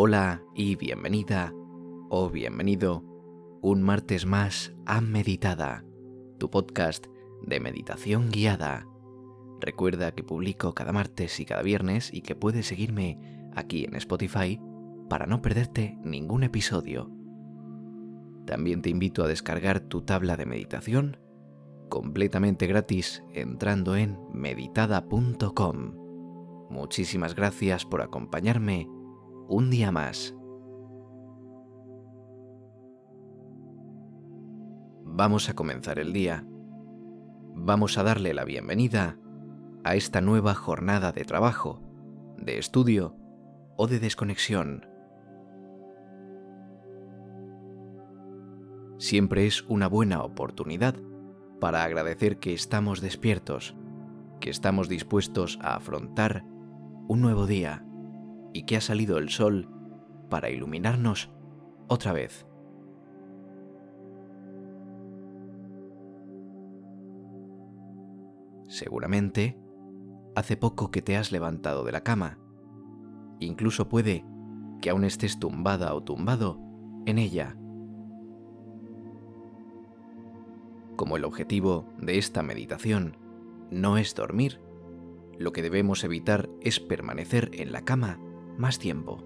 Hola y bienvenida o bienvenido un martes más a Meditada, tu podcast de meditación guiada. Recuerda que publico cada martes y cada viernes y que puedes seguirme aquí en Spotify para no perderte ningún episodio. También te invito a descargar tu tabla de meditación completamente gratis entrando en meditada.com. Muchísimas gracias por acompañarme un día más. Vamos a comenzar el día. Vamos a darle la bienvenida a esta nueva jornada de trabajo, de estudio o de desconexión. Siempre es una buena oportunidad para agradecer que estamos despiertos, que estamos dispuestos a afrontar un nuevo día y que ha salido el sol para iluminarnos otra vez. Seguramente, hace poco que te has levantado de la cama. Incluso puede que aún estés tumbada o tumbado en ella. Como el objetivo de esta meditación no es dormir, lo que debemos evitar es permanecer en la cama más tiempo.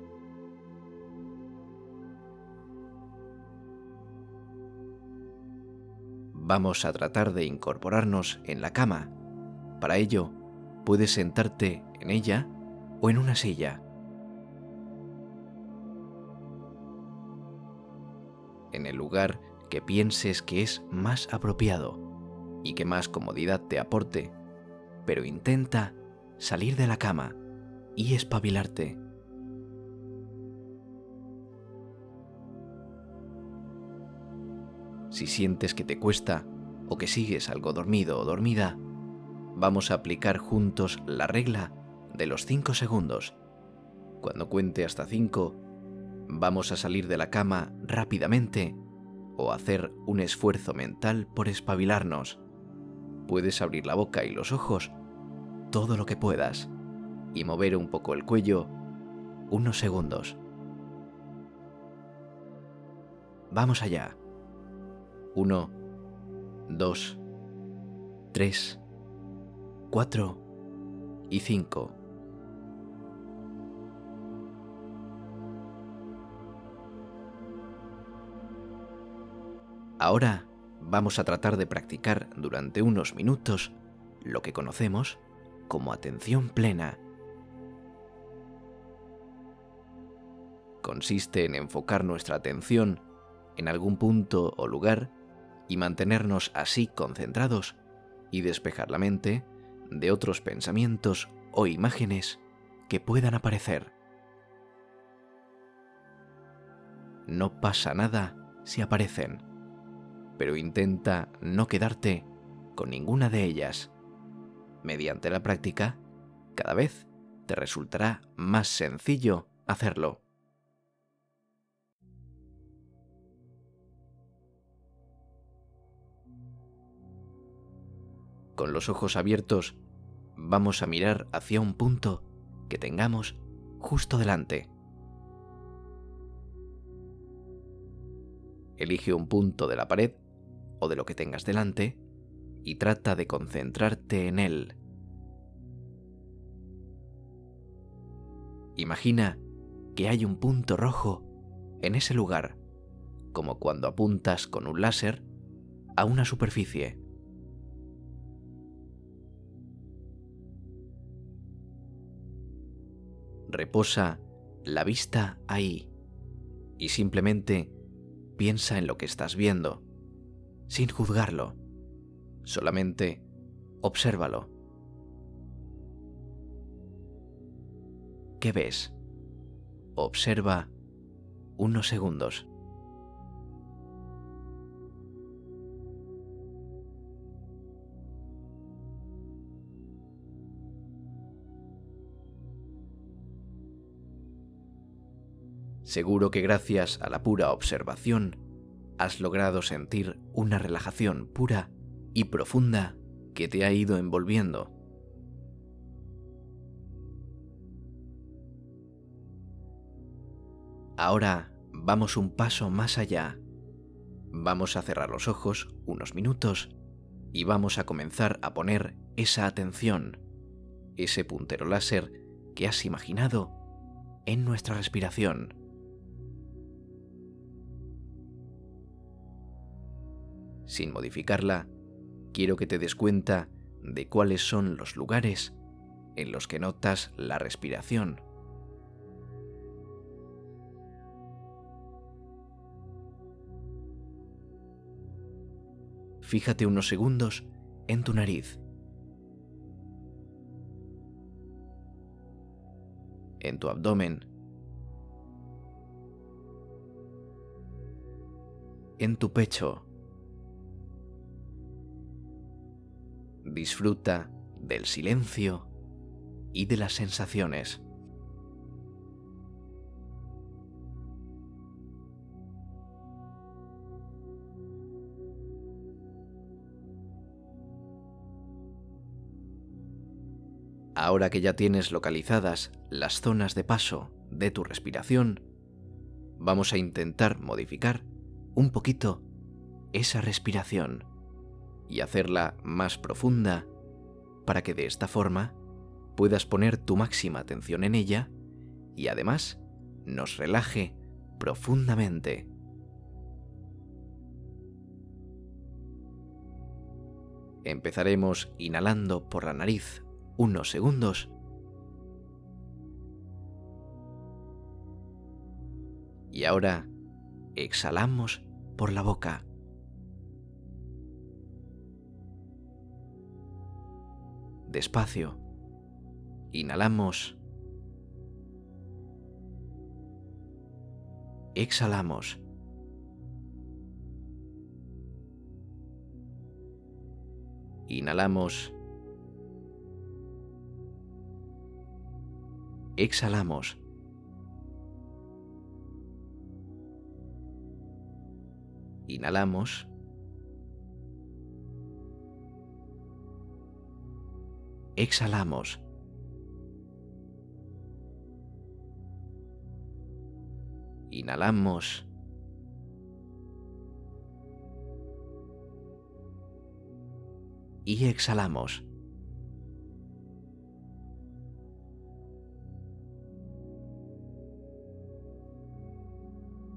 Vamos a tratar de incorporarnos en la cama. Para ello, puedes sentarte en ella o en una silla. En el lugar que pienses que es más apropiado y que más comodidad te aporte, pero intenta salir de la cama y espabilarte. Si sientes que te cuesta o que sigues algo dormido o dormida, vamos a aplicar juntos la regla de los 5 segundos. Cuando cuente hasta 5, vamos a salir de la cama rápidamente o hacer un esfuerzo mental por espabilarnos. Puedes abrir la boca y los ojos todo lo que puedas y mover un poco el cuello unos segundos. Vamos allá. 1, 2, 3, 4 y 5. Ahora vamos a tratar de practicar durante unos minutos lo que conocemos como atención plena. Consiste en enfocar nuestra atención en algún punto o lugar y mantenernos así concentrados y despejar la mente de otros pensamientos o imágenes que puedan aparecer. No pasa nada si aparecen, pero intenta no quedarte con ninguna de ellas. Mediante la práctica, cada vez te resultará más sencillo hacerlo. Con los ojos abiertos, vamos a mirar hacia un punto que tengamos justo delante. Elige un punto de la pared o de lo que tengas delante y trata de concentrarte en él. Imagina que hay un punto rojo en ese lugar, como cuando apuntas con un láser a una superficie. Reposa la vista ahí y simplemente piensa en lo que estás viendo, sin juzgarlo. Solamente obsérvalo. ¿Qué ves? Observa unos segundos. Seguro que gracias a la pura observación has logrado sentir una relajación pura y profunda que te ha ido envolviendo. Ahora vamos un paso más allá. Vamos a cerrar los ojos unos minutos y vamos a comenzar a poner esa atención, ese puntero láser que has imaginado en nuestra respiración. Sin modificarla, quiero que te des cuenta de cuáles son los lugares en los que notas la respiración. Fíjate unos segundos en tu nariz. En tu abdomen. En tu pecho. Disfruta del silencio y de las sensaciones. Ahora que ya tienes localizadas las zonas de paso de tu respiración, vamos a intentar modificar un poquito esa respiración y hacerla más profunda para que de esta forma puedas poner tu máxima atención en ella y además nos relaje profundamente. Empezaremos inhalando por la nariz unos segundos. Y ahora exhalamos por la boca. Despacio. Inhalamos. Exhalamos. Inhalamos. exhalamos. Inhalamos. Exhalamos. Inhalamos. Y exhalamos.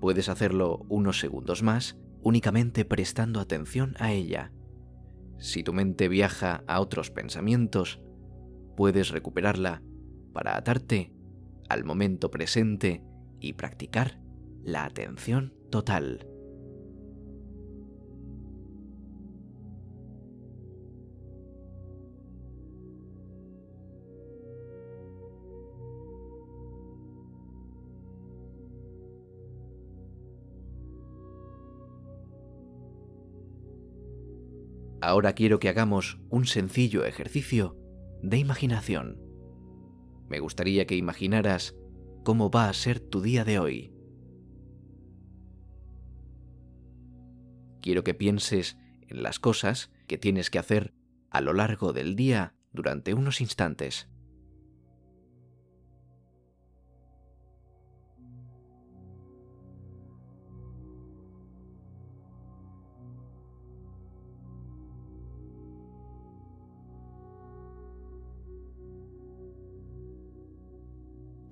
Puedes hacerlo unos segundos más únicamente prestando atención a ella. Si tu mente viaja a otros pensamientos, puedes recuperarla para atarte al momento presente y practicar la atención total. Ahora quiero que hagamos un sencillo ejercicio de imaginación. Me gustaría que imaginaras cómo va a ser tu día de hoy. Quiero que pienses en las cosas que tienes que hacer a lo largo del día durante unos instantes.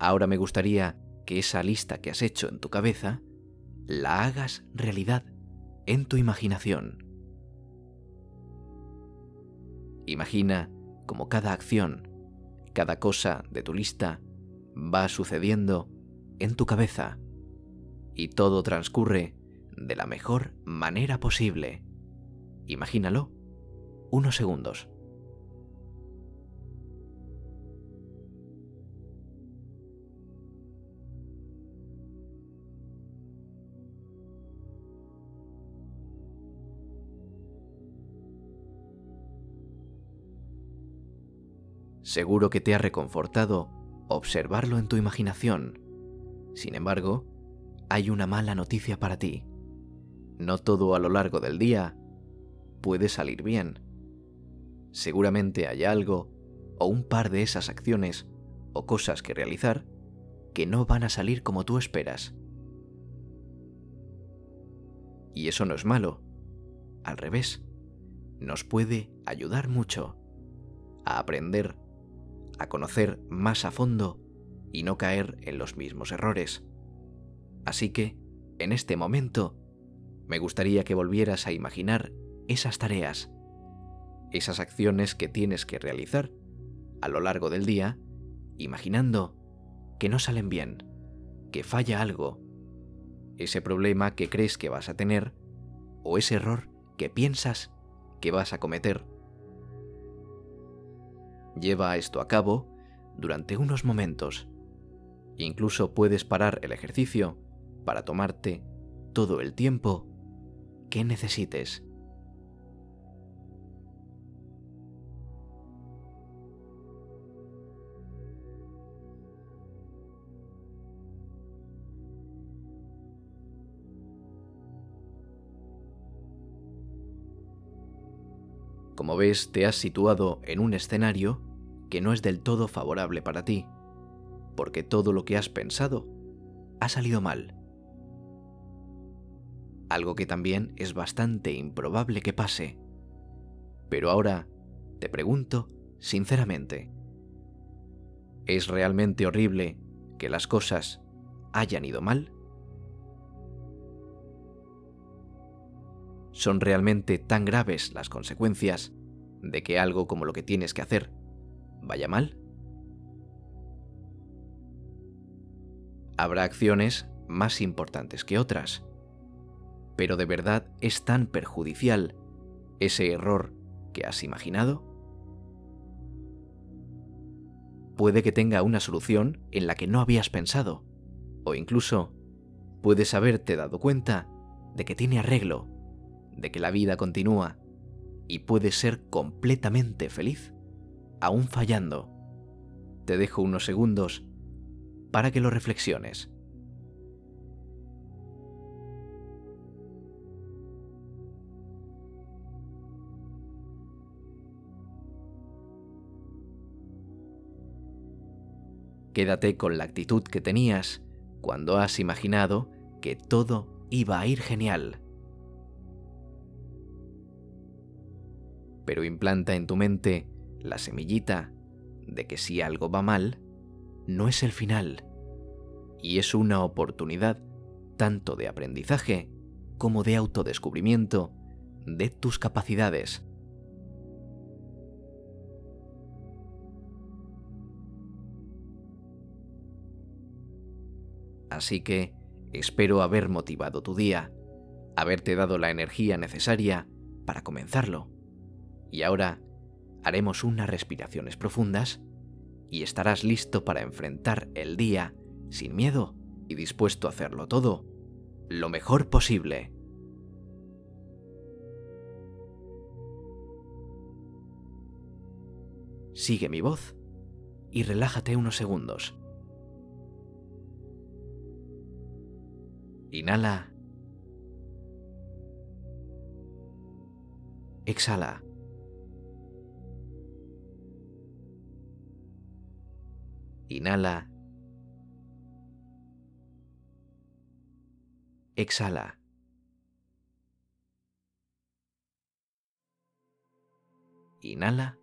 Ahora me gustaría que esa lista que has hecho en tu cabeza la hagas realidad en tu imaginación. Imagina como cada acción, cada cosa de tu lista va sucediendo en tu cabeza y todo transcurre de la mejor manera posible. Imagínalo unos segundos. Seguro que te ha reconfortado observarlo en tu imaginación. Sin embargo, hay una mala noticia para ti. No todo a lo largo del día puede salir bien. Seguramente hay algo o un par de esas acciones o cosas que realizar que no van a salir como tú esperas. Y eso no es malo. Al revés, nos puede ayudar mucho a aprender, a conocer más a fondo y no caer en los mismos errores. Así que, en este momento, me gustaría que volvieras a imaginar esas tareas, esas acciones que tienes que realizar a lo largo del día, imaginando que no salen bien, que falla algo, ese problema que crees que vas a tener o ese error que piensas que vas a cometer. Lleva esto a cabo durante unos momentos. Incluso puedes parar el ejercicio para tomarte todo el tiempo que necesites. Como ves, te has situado en un escenario que no es del todo favorable para ti, porque todo lo que has pensado ha salido mal. Algo que también es bastante improbable que pase. Pero ahora te pregunto sinceramente, ¿es realmente horrible que las cosas hayan ido mal? ¿Son realmente tan graves las consecuencias de que algo como lo que tienes que hacer vaya mal? Habrá acciones más importantes que otras, pero ¿de verdad es tan perjudicial ese error que has imaginado? Puede que tenga una solución en la que no habías pensado, o incluso puedes haberte dado cuenta de que tiene arreglo de que la vida continúa y puedes ser completamente feliz, aún fallando. Te dejo unos segundos para que lo reflexiones. Quédate con la actitud que tenías cuando has imaginado que todo iba a ir genial. Pero implanta en tu mente la semillita de que si algo va mal, no es el final, y es una oportunidad tanto de aprendizaje como de autodescubrimiento de tus capacidades. Así que espero haber motivado tu día, haberte dado la energía necesaria para comenzarlo. Y ahora haremos unas respiraciones profundas y estarás listo para enfrentar el día sin miedo y dispuesto a hacerlo todo lo mejor posible. Sigue mi voz y relájate unos segundos. Inhala. Exhala. Inhala. Exhala. Inhala.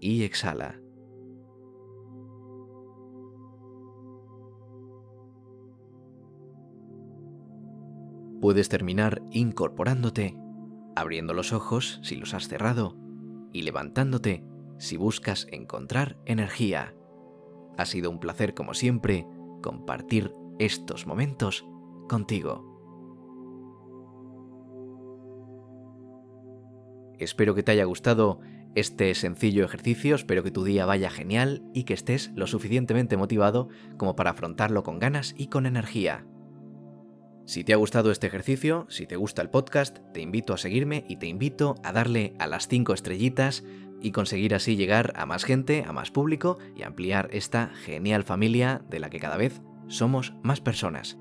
Y exhala. Puedes terminar incorporándote, abriendo los ojos si los has cerrado y levantándote si buscas encontrar energía. Ha sido un placer como siempre compartir estos momentos contigo. Espero que te haya gustado este sencillo ejercicio, espero que tu día vaya genial y que estés lo suficientemente motivado como para afrontarlo con ganas y con energía. Si te ha gustado este ejercicio, si te gusta el podcast, te invito a seguirme y te invito a darle a las 5 estrellitas y conseguir así llegar a más gente, a más público y ampliar esta genial familia de la que cada vez somos más personas.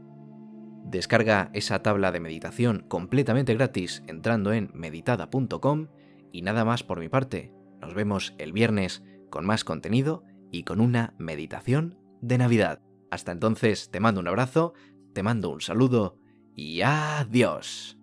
Descarga esa tabla de meditación completamente gratis entrando en meditada.com y nada más por mi parte. Nos vemos el viernes con más contenido y con una meditación de Navidad. Hasta entonces te mando un abrazo, te mando un saludo y adiós.